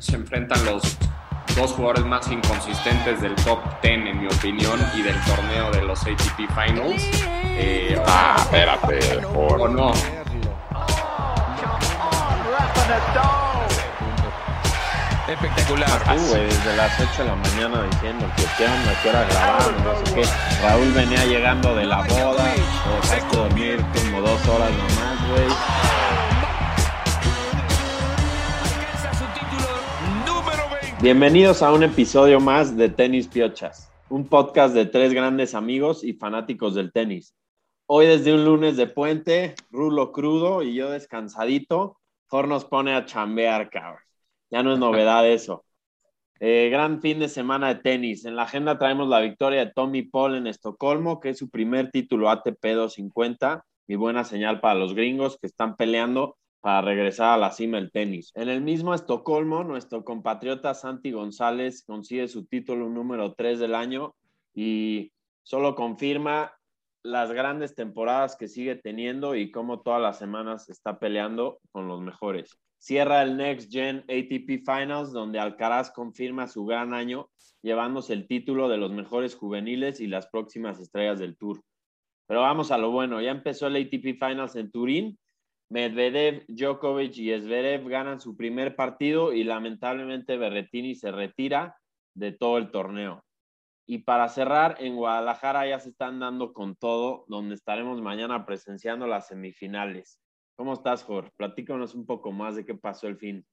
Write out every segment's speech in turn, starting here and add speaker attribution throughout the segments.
Speaker 1: se enfrentan los dos jugadores más inconsistentes del top 10, en mi opinión, y del torneo de los ATP Finals.
Speaker 2: Eh, ah, espérate,
Speaker 1: por... o no.
Speaker 3: Espectacular.
Speaker 4: Uh, desde las 8 de la mañana diciendo que qué onda, que hora grabar, no sé qué. Raúl venía llegando de la boda, o dejaste dormir como dos horas nomás, güey. Bienvenidos a un episodio más de Tenis Piochas, un podcast de tres grandes amigos y fanáticos del tenis. Hoy desde un lunes de puente, Rulo crudo y yo descansadito, Thor nos pone a chambear, cabrón. Ya no es novedad eso. Eh, gran fin de semana de tenis. En la agenda traemos la victoria de Tommy Paul en Estocolmo, que es su primer título ATP 250 y buena señal para los gringos que están peleando para regresar a la cima del tenis. En el mismo Estocolmo, nuestro compatriota Santi González consigue su título número 3 del año y solo confirma las grandes temporadas que sigue teniendo y cómo todas las semanas está peleando con los mejores. Cierra el Next Gen ATP Finals, donde Alcaraz confirma su gran año, llevándose el título de los mejores juveniles y las próximas estrellas del Tour. Pero vamos a lo bueno, ya empezó el ATP Finals en Turín Medvedev, Djokovic y Zverev ganan su primer partido y lamentablemente Berretini se retira de todo el torneo. Y para cerrar, en Guadalajara ya se están dando con todo, donde estaremos mañana presenciando las semifinales. ¿Cómo estás, Jorge? Platícanos un poco más de qué pasó el fin.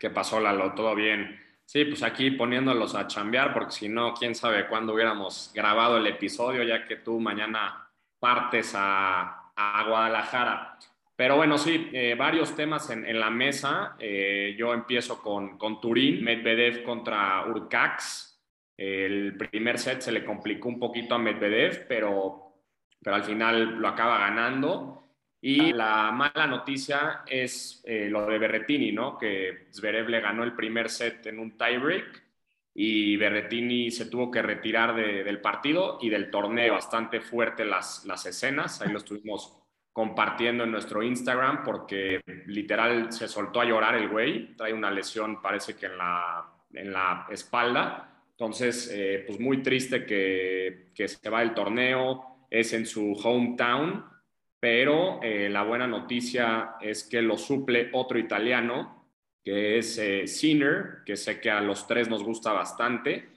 Speaker 1: ¿Qué pasó, Lalo? ¿Todo bien? Sí, pues aquí poniéndolos a chambear, porque si no, quién sabe cuándo hubiéramos grabado el episodio, ya que tú mañana partes a, a Guadalajara. Pero bueno, sí, eh, varios temas en, la mesa. Eh, yo empiezo con, con, Turín, Medvedev contra Urcax. El primer set se le complicó un poquito a Medvedev, pero, pero al final lo acaba ganando. Y la mala noticia es eh, lo de Berretini, ¿no? Que Zverev le ganó el primer set en un tiebreak y Berretini se tuvo que retirar del partido y del torneo. Bastante fuerte las, las escenas, ahí lo estuvimos compartiendo en nuestro Instagram porque literal se soltó a llorar el güey, trae una lesión parece que en la, en la espalda, entonces eh, pues muy triste que, que, se va del torneo, es en su hometown, pero eh, la buena noticia es que lo suple otro italiano, que es eh, Sinner, que sé que a los tres nos gusta bastante.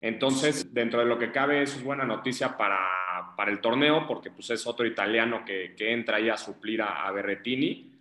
Speaker 1: Entonces, dentro de lo que cabe, eso es buena noticia para, para el torneo, porque pues, es otro italiano que, que entra ahí a suplir a, Berretini.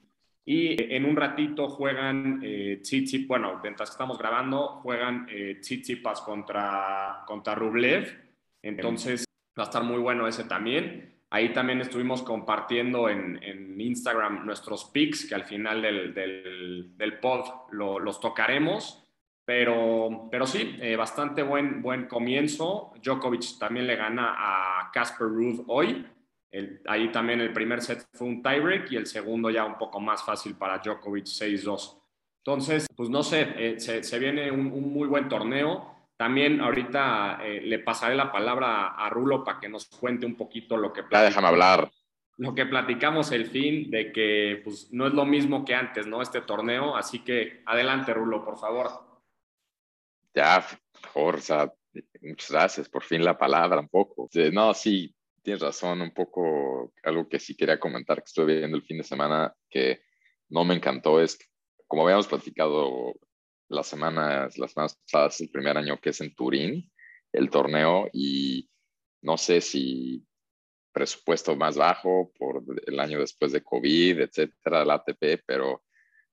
Speaker 1: Y en un ratito juegan eh, bueno, mientras estamos grabando, juegan eh, Tsitsipas contra, contra Rublev. Entonces, va a estar muy bueno ese también. Ahí también estuvimos compartiendo en, Instagram nuestros picks, que al final del, del, pod los tocaremos. Pero, pero sí, eh, bastante buen, buen comienzo. Djokovic también le gana a Casper Ruud hoy. ahí también el primer set fue un tiebreak y el segundo ya un poco más fácil para Djokovic 6-2. Entonces, pues no sé, eh, se, viene un, un muy buen torneo. También ahorita eh, le pasaré la palabra a Rulo para que nos cuente un poquito lo que
Speaker 2: ya déjame hablar.
Speaker 1: Lo que platicamos el fin de que pues, no es lo mismo que antes, ¿no? Este torneo. Así que adelante, Rulo, por favor.
Speaker 2: Ya, mejor, muchas gracias. Por fin la palabra, un poco. No, sí, tienes razón, un poco algo que sí quería comentar que estuve viendo el fin de semana que no me encantó es, como habíamos platicado las semanas, las semanas pasadas, el primer año que es en Turín, el torneo, y no sé si presupuesto más bajo por el año después de COVID, etcétera, el ATP, pero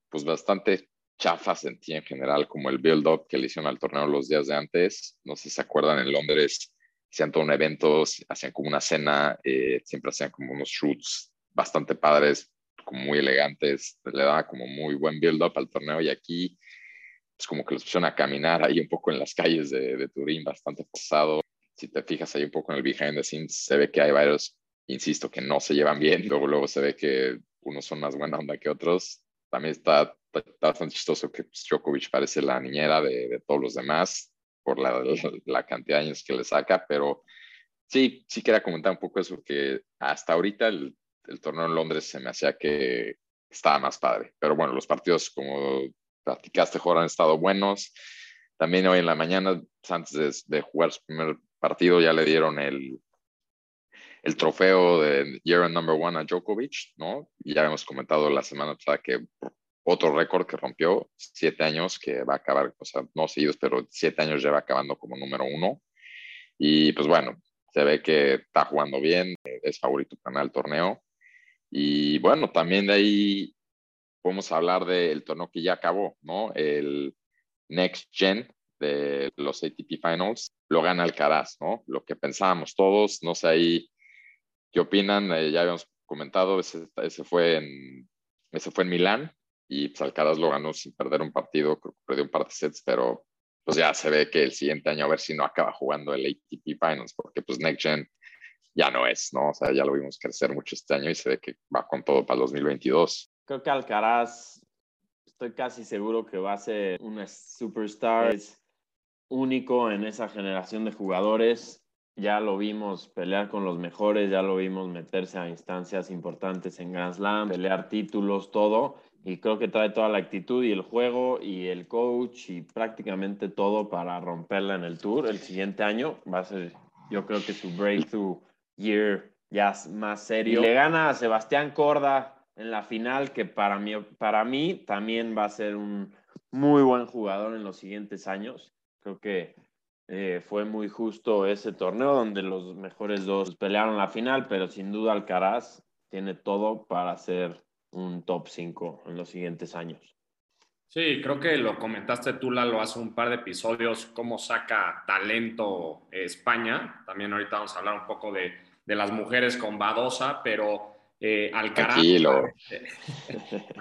Speaker 2: pues bastante chafa sentí en general, como el build-up que le hicieron al torneo los días de antes. No sé si se acuerdan, en Londres hacían todo un evento, hacían como una cena, eh, siempre hacían como unos shoots bastante padres, muy elegantes, le daba como muy buen build-up al torneo y aquí pues como que los pusieron a caminar ahí un poco en las calles de, de Turín, bastante pesado. Si te fijas ahí un poco en el behind the scenes, se ve que hay varios, insisto, que no se llevan bien. Luego, luego se ve que unos son más buena onda que otros. También está, bastante chistoso que pues, Djokovic parece la niñera de, de todos los demás por la, la, cantidad de años que le saca, pero sí, sí quería comentar un poco eso, que hasta ahorita el, el torneo en Londres se me hacía que estaba más padre. Pero bueno, los partidos, como platicaste, Jorge, han estado buenos. También hoy en la mañana, pues, antes de, jugar su primer partido, ya le dieron el, el trofeo de Year Number One a Djokovic, ¿no? Ya hemos comentado la semana pasada que otro récord que rompió, siete años, que va a acabar, o sea, no seguidos, pero siete años lleva acabando como número uno. Y pues bueno, se ve que está jugando bien, es favorito para el torneo. Y bueno, también de ahí podemos hablar del torneo que ya acabó, ¿no? El Next Gen de los ATP Finals lo gana Alcaraz, ¿no? Lo que pensábamos todos, no sé ahí qué opinan, eh, ya habíamos comentado, ese, fue en, ese fue en Milán y pues Alcaraz lo ganó sin perder un partido, creo que perdió un par de sets, pero pues ya se ve que el siguiente año a ver si no acaba jugando el ATP Finals, porque pues Next Gen ya no es, ¿no? O sea, ya lo vimos crecer mucho este año y se ve que va con todo para el 2022.
Speaker 4: Creo que Alcaraz, estoy casi seguro que va a ser una superstar, es único en esa generación de jugadores. Ya lo vimos pelear con los mejores, ya lo vimos meterse a instancias importantes en Grand Slam, pelear títulos, todo y creo que trae toda la actitud y el juego y el coach y prácticamente todo para romperla en el tour. El siguiente año va a ser, yo creo que su breakthrough year ya más serio. le gana a Sebastián Corda en la final, que para mí, para mí también va a ser un muy buen jugador en los siguientes años. Creo que eh, fue muy justo ese torneo donde los mejores dos pelearon la final, pero sin duda Alcaraz tiene todo para ser un top 5 en los siguientes años.
Speaker 1: Sí, creo que lo comentaste tú, Lalo, hace un par de episodios, cómo saca talento España. También ahorita vamos a hablar un poco de, de las mujeres con Badosa, pero eh, Alcaraz.
Speaker 2: Tranquilo.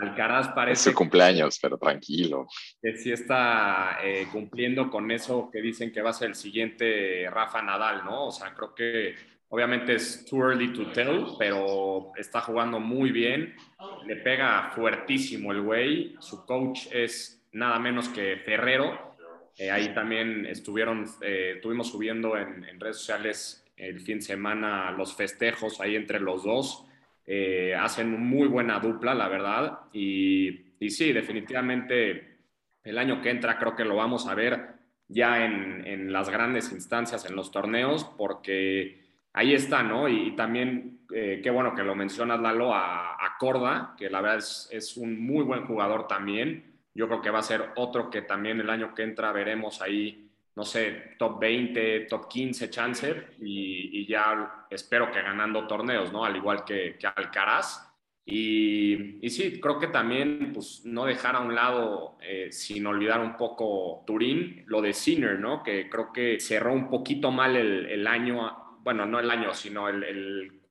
Speaker 1: Alcaraz parece.
Speaker 2: Es su cumpleaños, pero tranquilo.
Speaker 1: Que sí está eh, cumpliendo con eso que dicen que va a ser el siguiente Rafa Nadal, ¿no? O sea, creo que Obviamente es too early to tell, pero está jugando muy bien. Le pega fuertísimo el güey. Su coach es nada menos que Ferrero. Eh, ahí también estuvieron, eh, estuvimos subiendo en, redes sociales el fin de semana los festejos ahí entre los dos. Eh, hacen muy buena dupla, la verdad. Y, y, sí, definitivamente el año que entra creo que lo vamos a ver ya en, en las grandes instancias, en los torneos, porque ahí está, ¿no? Y, también, eh, qué bueno que lo mencionas, Lalo, a, a Corda, que la verdad es, es, un muy buen jugador también. Yo creo que va a ser otro que también el año que entra veremos ahí, no sé, top 20, top 15 chance y, ya espero que ganando torneos, ¿no? Al igual que, que Alcaraz. Y, y, sí, creo que también pues, no dejar a un lado, eh, sin olvidar un poco Turín, lo de Sinner, ¿no? Que creo que cerró un poquito mal el, el año bueno, no el año, sino el,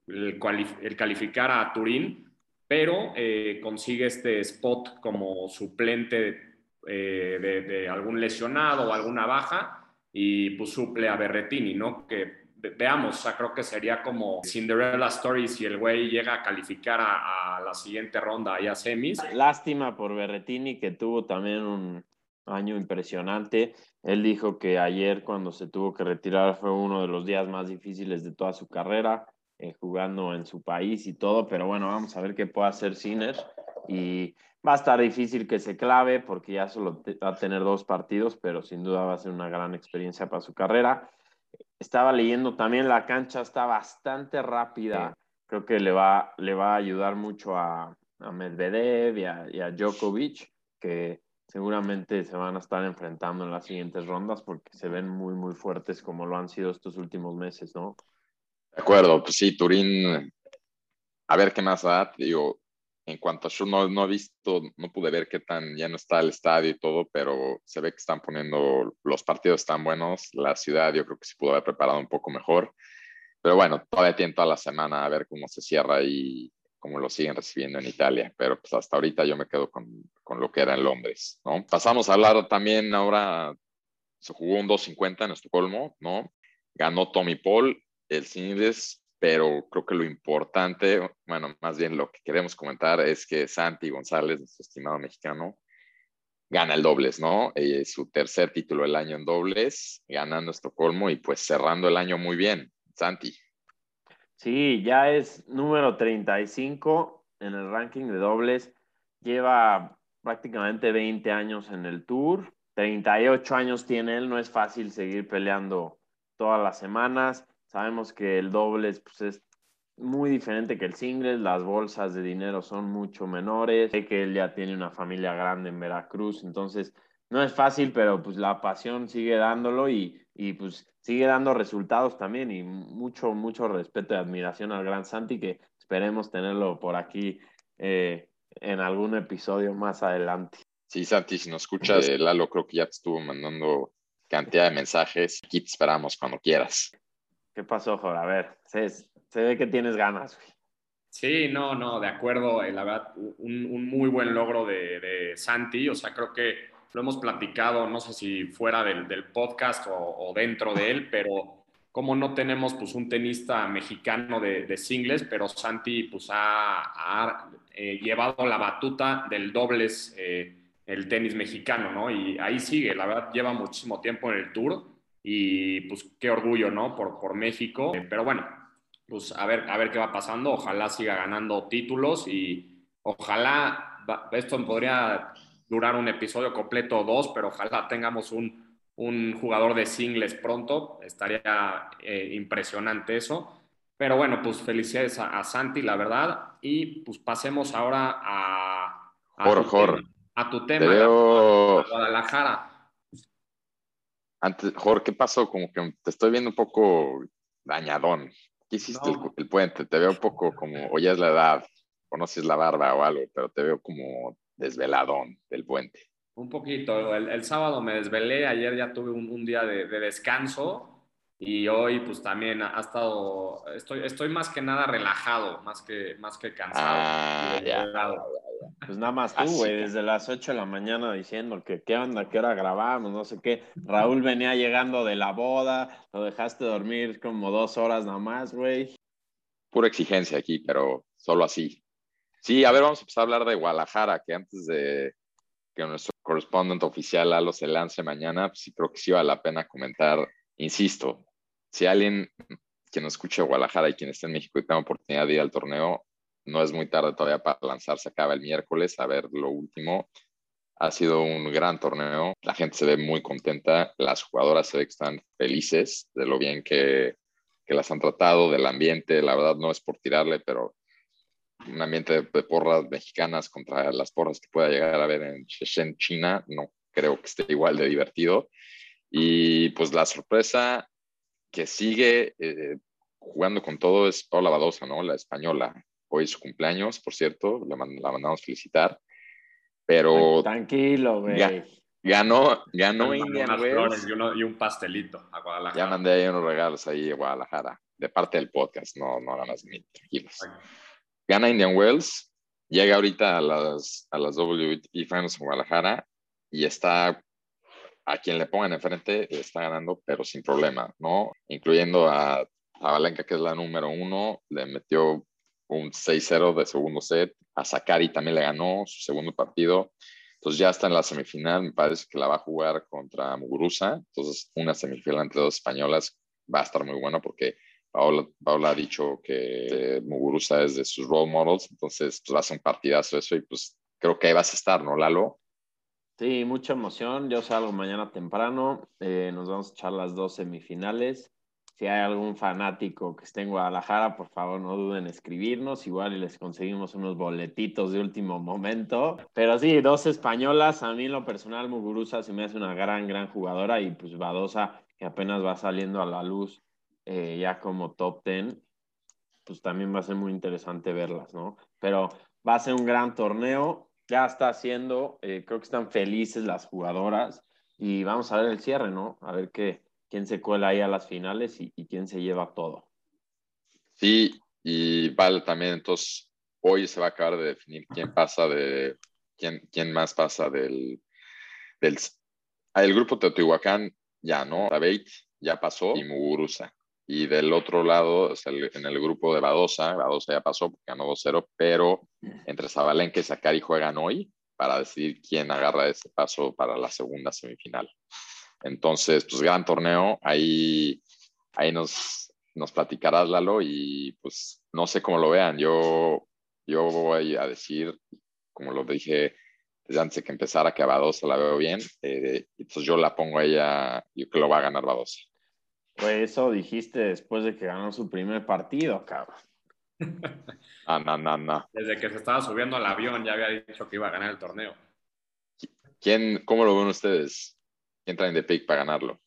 Speaker 1: el, calificar a Turín, pero eh, consigue este spot como suplente eh, de, algún lesionado o alguna baja y pues suple a Berretini, ¿no? Que veamos, o sea, creo que sería como Cinderella Story si el güey llega a calificar a, la siguiente ronda y a semis.
Speaker 4: Lástima por Berretini que tuvo también un, año impresionante. Él dijo que ayer cuando se tuvo que retirar fue uno de los días más difíciles de toda su carrera, eh, jugando en su país y todo, pero bueno, vamos a ver qué puede hacer Sinner y va a estar difícil que se clave porque ya solo va a tener dos partidos, pero sin duda va a ser una gran experiencia para su carrera. Estaba leyendo también la cancha está bastante rápida. Creo que le va, le va a ayudar mucho a, a Medvedev y a, y a Djokovic, que seguramente se van a estar enfrentando en las siguientes rondas porque se ven muy, muy fuertes como lo han sido estos últimos meses, ¿no?
Speaker 2: De acuerdo, pues sí, Turín, a ver qué más da, digo, en cuanto a yo no, no he visto, no pude ver qué tan ya no está el estadio y todo, pero se ve que están poniendo, los partidos tan buenos, la ciudad yo creo que se pudo haber preparado un poco mejor, pero bueno, todavía tiene toda la semana a ver cómo se cierra y como lo siguen recibiendo en Italia, pero pues hasta ahorita yo me quedo con, con lo que era en Londres, ¿no? Pasamos a hablar también ahora, se jugó un 2.50 en Estocolmo, ¿no? Ganó Tommy Paul, el singles, pero creo que lo importante, bueno, más bien lo que queremos comentar es que Santi González, nuestro estimado mexicano, gana el dobles, ¿no? Eh, su tercer título del año en dobles, ganando Estocolmo y pues cerrando el año muy bien. Santi.
Speaker 4: Sí, ya es número 35 en el ranking de dobles. Lleva prácticamente 20 años en el tour, 38 años tiene él, no es fácil seguir peleando todas las semanas. Sabemos que el dobles pues, es muy diferente que el singles, las bolsas de dinero son mucho menores, sé que él ya tiene una familia grande en Veracruz, entonces no es fácil, pero pues la pasión sigue dándolo y, y pues sigue dando resultados también y mucho, mucho respeto y admiración al gran Santi que esperemos tenerlo por aquí eh, en algún episodio más adelante.
Speaker 2: Sí, Santi, si nos escuchas, eh, Lalo creo que ya te estuvo mandando cantidad de mensajes. Aquí te esperamos cuando quieras.
Speaker 4: ¿Qué pasó, Jorge? A ver, se, se ve que tienes ganas.
Speaker 1: Sí, no, no, de acuerdo. Eh, la verdad, un, muy buen logro de, Santi. O sea, creo que lo hemos platicado, no sé si fuera del, podcast o, dentro de él, pero como no tenemos pues un tenista mexicano de, singles, pero Santi pues ha, eh, llevado la batuta del dobles eh, el tenis mexicano, ¿no? Y ahí sigue, la verdad lleva muchísimo tiempo en el tour y pues qué orgullo, ¿no? Por, por México, pero bueno, pues a ver, a ver qué va pasando, ojalá siga ganando títulos y ojalá, esto podría durar un episodio completo o dos, pero ojalá tengamos un un jugador de singles pronto. Estaría eh, impresionante eso. Pero bueno, pues felicidades a, Santi, la verdad. Y pues pasemos ahora a,
Speaker 2: a, tu, Tema,
Speaker 1: a tu tema, Guadalajara.
Speaker 2: Antes, Jorge, ¿qué pasó? Como que te estoy viendo un poco dañadón. ¿Qué hiciste el, puente? Te veo un poco como, o ya es la edad, o no si es la barba o algo, pero te veo como desveladón del puente.
Speaker 1: Un poquito. El, sábado me desvelé, ayer ya tuve un, día de, descanso y hoy pues también ha, estado, estoy, estoy más que nada relajado, más que, más que cansado.
Speaker 2: Ah, ya,
Speaker 4: Pues nada más tú, güey, desde las 8 de la mañana diciendo que qué onda, qué hora grabamos, no sé qué. Raúl venía llegando de la boda, lo dejaste dormir como dos horas nada más, güey.
Speaker 2: Pura exigencia aquí, pero solo así. Sí, a ver, vamos a empezar a hablar de Guadalajara, que antes de que nuestro correspondente oficial Lalo se lance mañana, pues sí creo que sí vale la pena comentar. Insisto, si alguien que nos escuche Guadalajara y quien esté en México y tenga oportunidad de ir al torneo, no es muy tarde todavía para lanzarse. Acaba el miércoles a ver lo último. Ha sido un gran torneo. La gente se ve muy contenta. Las jugadoras se ve que están felices de lo bien que, que las han tratado, del ambiente. La verdad no es por tirarle, pero un ambiente de, porras mexicanas contra las porras que pueda llegar a ver en Shenzhen, China, no creo que esté igual de divertido. Y pues la sorpresa que sigue eh, jugando con todo es Paula Badosa, ¿no? La española. Hoy es su cumpleaños, por cierto, la, la mandamos felicitar. Pero.
Speaker 4: Tranquilo, güey.
Speaker 2: Ganó, ganó Indian
Speaker 1: Wells. Y, un pastelito a Guadalajara.
Speaker 2: Ya mandé ahí unos regalos ahí a Guadalajara, de parte del podcast, no, no ganas ni tranquilos gana Indian Wells, llega ahorita a las, a las WT Finals en Guadalajara y está a quien le pongan enfrente, le está ganando, pero sin problema, ¿no? Incluyendo a, Valenca, que es la número uno, le metió un 6-0 de segundo set. A Sakari también le ganó su segundo partido. Entonces ya está en la semifinal, me parece que la va a jugar contra Muguruza. Entonces una semifinal entre dos españolas va a estar muy bueno porque Paula, ha dicho que Muguruza es de sus role models, entonces pues va a ser un partidazo eso y pues creo que ahí vas a estar, ¿no, Lalo?
Speaker 4: Sí, mucha emoción. Yo salgo mañana temprano. Eh, nos vamos a echar las dos semifinales. Si hay algún fanático que esté en Guadalajara, por favor no duden en escribirnos. Igual y les conseguimos unos boletitos de último momento. Pero sí, dos españolas. A mí lo personal, Muguruza se me hace una gran, gran jugadora y pues Badosa, que apenas va saliendo a la luz eh, ya como top 10, pues también va a ser muy interesante verlas, ¿no? Pero va a ser un gran torneo, ya está haciendo, eh, creo que están felices las jugadoras y vamos a ver el cierre, ¿no? A ver qué, quién se cuela ahí a las finales y, quién se lleva todo.
Speaker 2: Sí, y vale también, entonces hoy se va a acabar de definir quién pasa de, quién, quién más pasa del, del el grupo Teotihuacán, ya, ¿no? Tabeit ya pasó y Muguruza. Y del otro lado, en el grupo de Badosa, Badosa ya pasó ganó 2-0, pero entre Zabalenka y Sakari juegan hoy para decidir quién agarra ese paso para la segunda semifinal. Entonces, pues gran torneo, ahí, ahí nos, nos platicarás, Lalo, y pues no sé cómo lo vean. Yo, yo voy a decir, como lo dije desde antes de que empezara que a Badosa la veo bien. Eh, entonces yo la pongo a ella, yo creo que lo va a ganar Badosa.
Speaker 4: Pues eso dijiste después de que ganó su primer partido, cabrón.
Speaker 2: Ah, no, no, no.
Speaker 1: Desde que se estaba subiendo al avión ya había dicho que iba a ganar el torneo.
Speaker 2: ¿Quién, ¿Cómo lo ven ustedes? ¿Quién traen de pick para ganarlo?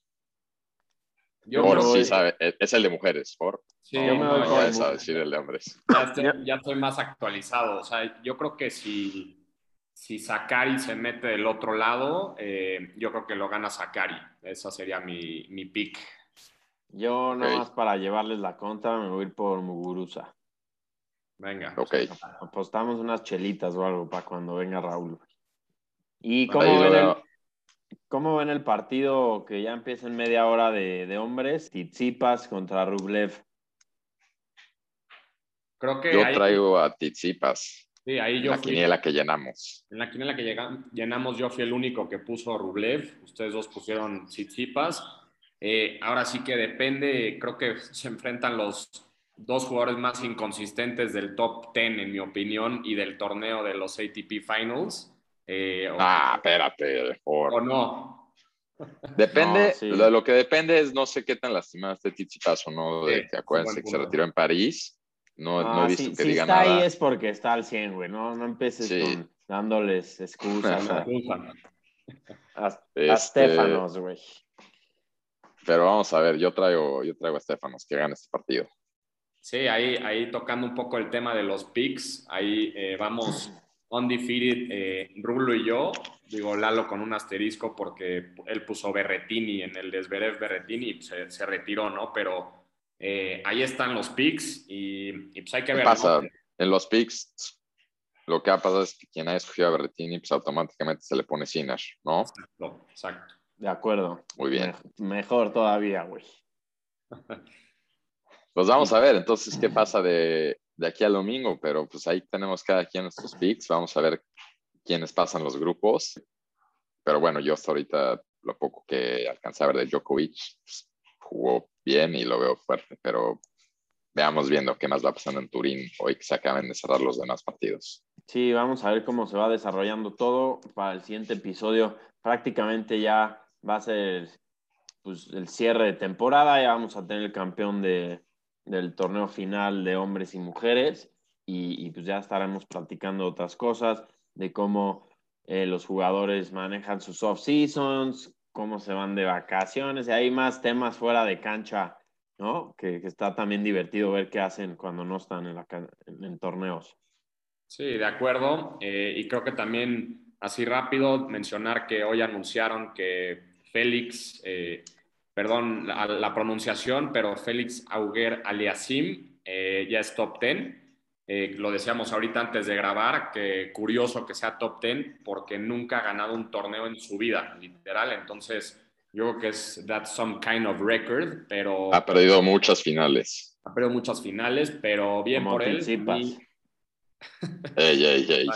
Speaker 1: Yo
Speaker 2: Por
Speaker 1: creo
Speaker 2: sí sabe, es es el de mujeres, por.
Speaker 1: Sí,
Speaker 4: Yo me
Speaker 2: No,
Speaker 4: voy
Speaker 2: no
Speaker 4: con-
Speaker 2: vayas a decir el de hombres.
Speaker 1: ya, estoy, ya estoy más actualizado. O sea, yo creo que si, si Sakari se mete del otro lado, eh, yo creo que lo gana Sakari. Esa sería mi, mi pick.
Speaker 4: Yo nada más para llevarles la contra me voy a ir por Muguruza.
Speaker 1: Venga.
Speaker 2: Ok.
Speaker 4: Apostamos unas chelitas o algo para cuando venga Raúl. ¿Y cómo ven, el. Cómo ven el partido que ya empieza en media hora de, de hombres? Tsitsipas contra Rublev.
Speaker 1: Creo que
Speaker 2: Yo
Speaker 1: ahí,
Speaker 2: traigo a Tizipas,
Speaker 1: sí, ahí yo
Speaker 2: la
Speaker 1: fui.
Speaker 2: quiniela que llenamos.
Speaker 1: En la quiniela que llega- llenamos, yo fui el único que puso Rublev. Ustedes dos pusieron Tsitsipas. Eh, ahora sí que depende, creo que se enfrentan los dos jugadores más inconsistentes del top 10, en mi opinión, y del torneo de los ATP Finals. Eh, o,
Speaker 2: Ah, espérate, por.
Speaker 1: o no.
Speaker 2: Depende,
Speaker 4: No, sí.
Speaker 2: lo, lo que depende es no sé qué tan lastimado esté Tizipas o no, de
Speaker 1: Sí,
Speaker 2: que acuérdense que se retiró en París. No, no
Speaker 4: Ah,
Speaker 2: he visto
Speaker 4: si
Speaker 2: que
Speaker 4: si
Speaker 2: diga
Speaker 4: está
Speaker 2: nada.
Speaker 4: ahí es porque está al 100, güey. No, no empieces
Speaker 2: Sí.
Speaker 4: con dándoles excusas a, a, a
Speaker 2: Este,
Speaker 4: Stefanos, güey.
Speaker 2: Pero vamos a ver, yo traigo, yo traigo a Stefanos que gane este partido.
Speaker 1: Sí, ahí, ahí tocando un poco el tema de los picks, ahí eh, vamos undefeated, eh, Rulo y yo, digo Lalo con un asterisco porque él puso Berretini en el Desverev Berretini y se, se retiró, ¿no? Pero eh, ahí están los picks y, y pues hay que
Speaker 2: ¿Qué
Speaker 1: ver.
Speaker 2: pasa?
Speaker 1: ¿no?
Speaker 2: En los picks, lo que ha pasado es que quien haya escogido a Berrettini, pues automáticamente se le pone Sinner, ¿no?
Speaker 1: Exacto, exacto.
Speaker 4: De acuerdo.
Speaker 2: Muy bien.
Speaker 4: Me- mejor todavía, güey.
Speaker 2: Pues vamos a ver entonces qué pasa de, de aquí al domingo, pero pues ahí tenemos cada quien nuestros picks. Vamos a ver quiénes pasan los grupos. Pero bueno, yo hasta ahorita lo poco que alcancé a ver de Djokovic pues, jugó bien y lo veo fuerte, pero veamos viendo qué más va pasando en Turín hoy que se acaben de cerrar los demás partidos.
Speaker 4: Sí, vamos a ver cómo se va desarrollando todo para el siguiente episodio. Prácticamente ya va a ser pues, el cierre de temporada. Ya vamos a tener el campeón de, del torneo final de hombres y mujeres. Y, pues ya estaremos platicando otras cosas de cómo eh, los jugadores manejan sus off-seasons, cómo se van de vacaciones. Y hay más temas fuera de cancha, ¿no? Que, que está también divertido ver qué hacen cuando no están en, en torneos.
Speaker 1: Sí, de acuerdo. Eh, y creo que también, así rápido, mencionar que hoy anunciaron que Félix, eh, perdón la, la, pronunciación, pero Félix Auger Aliasim eh, ya es top 10. Eh, lo decíamos ahorita antes de grabar, que curioso que sea top 10 porque nunca ha ganado un torneo en su vida, literal. Entonces, yo creo que es that's some kind of record, pero...
Speaker 2: Ha perdido muchas finales.
Speaker 1: Ha perdido muchas finales, pero bien
Speaker 4: Como
Speaker 1: por él.
Speaker 2: Ey, ey, ey.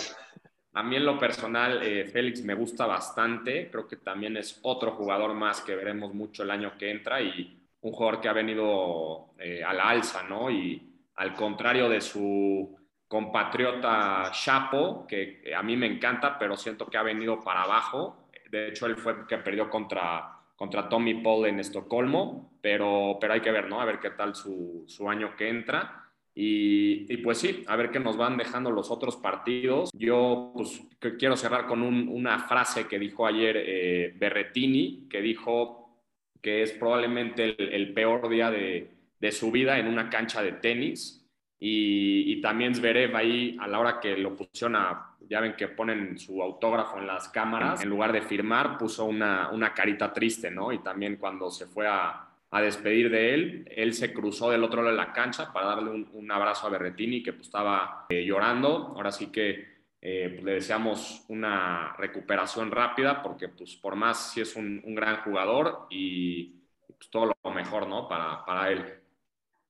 Speaker 1: A mí en lo personal, eh, Félix me gusta bastante. Creo que también es otro jugador más que veremos mucho el año que entra y un jugador que ha venido eh, a la alza, ¿no? Y al contrario de su compatriota Chapo, que a mí me encanta, pero siento que ha venido para abajo. De hecho, él fue que perdió contra, contra Tommy Paul en Estocolmo, pero, pero hay que ver, ¿no? A ver qué tal su, su año que entra. Y, y, pues sí, a ver qué nos van dejando los otros partidos. Yo pues quiero cerrar con un, una frase que dijo ayer eh, Berretini, que dijo que es probablemente el, el peor día de, de, su vida en una cancha de tenis. Y, y, también Zverev ahí, a la hora que lo pusieron a, ya ven que ponen su autógrafo en las cámaras, en lugar de firmar, puso una, una carita triste, ¿no? Y también cuando se fue a, a despedir de él. Él se cruzó del otro lado de la cancha para darle un, un abrazo a Berretini, que pues, estaba eh, llorando. Ahora sí que eh, pues, le deseamos una recuperación rápida, porque pues, por más si es un, un gran jugador y pues, todo lo mejor ¿no? para, para él.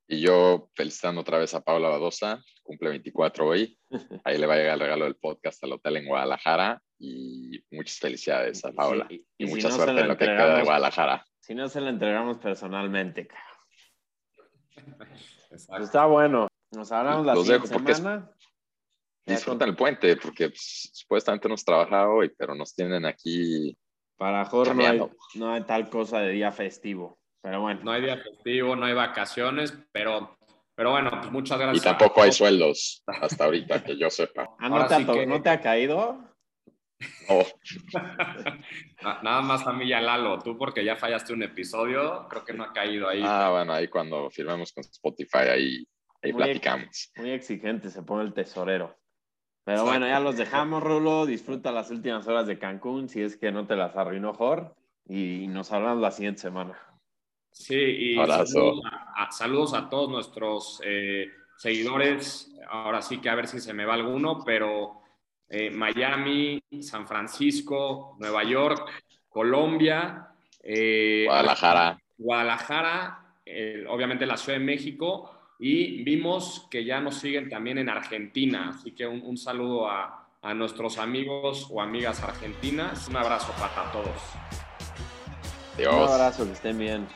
Speaker 2: Y yo felicitando otra vez a Paula Badosa, cumple 24 hoy. Ahí le va a llegar el regalo del podcast al hotel en Guadalajara. Y muchas felicidades a Paula.
Speaker 4: Sí,
Speaker 2: y,
Speaker 4: y
Speaker 2: mucha
Speaker 4: si no
Speaker 2: suerte en
Speaker 4: lo
Speaker 2: que queda de Guadalajara.
Speaker 4: Si no se lo entregamos personalmente. Pues está bueno. Nos hablamos la
Speaker 2: Los
Speaker 4: siguiente
Speaker 2: dejo porque es-
Speaker 4: semana.
Speaker 2: disfrutan el puente, porque pues, supuestamente hemos trabajado hoy, pero nos tienen aquí.
Speaker 4: Para Jorge no hay, no hay tal cosa de día festivo. Pero bueno.
Speaker 1: No hay día festivo, no hay vacaciones, pero, pero bueno, pues muchas gracias.
Speaker 2: Y tampoco hay sueldos hasta ahorita, que yo sepa.
Speaker 4: Ah, ¿no, te ha, ¿no te ha caído?
Speaker 2: No.
Speaker 1: Nada más a mí y a Lalo, tú porque ya fallaste un episodio, creo que no ha caído ahí.
Speaker 2: Ah, bueno, ahí cuando firmemos con Spotify, ahí, ahí platicamos.
Speaker 4: muy exigente se pone el tesorero. Pero bueno, ya los dejamos, Rulo. Disfruta las últimas horas de Cancún, si es que no te las arruinó Jor. Y nos hablamos la siguiente semana.
Speaker 1: Sí, y saludos a, todos nuestros eh, seguidores. Ahora sí que a ver si se me va alguno, pero eh, Miami, San Francisco, Nueva York, Colombia,
Speaker 2: eh, Guadalajara.
Speaker 1: Guadalajara, obviamente la Ciudad de México y vimos que ya nos siguen también en Argentina, así que un, saludo a, a, nuestros amigos o amigas argentinas. Un abrazo para todos.
Speaker 2: Dios.
Speaker 4: Un abrazo, que estén bien.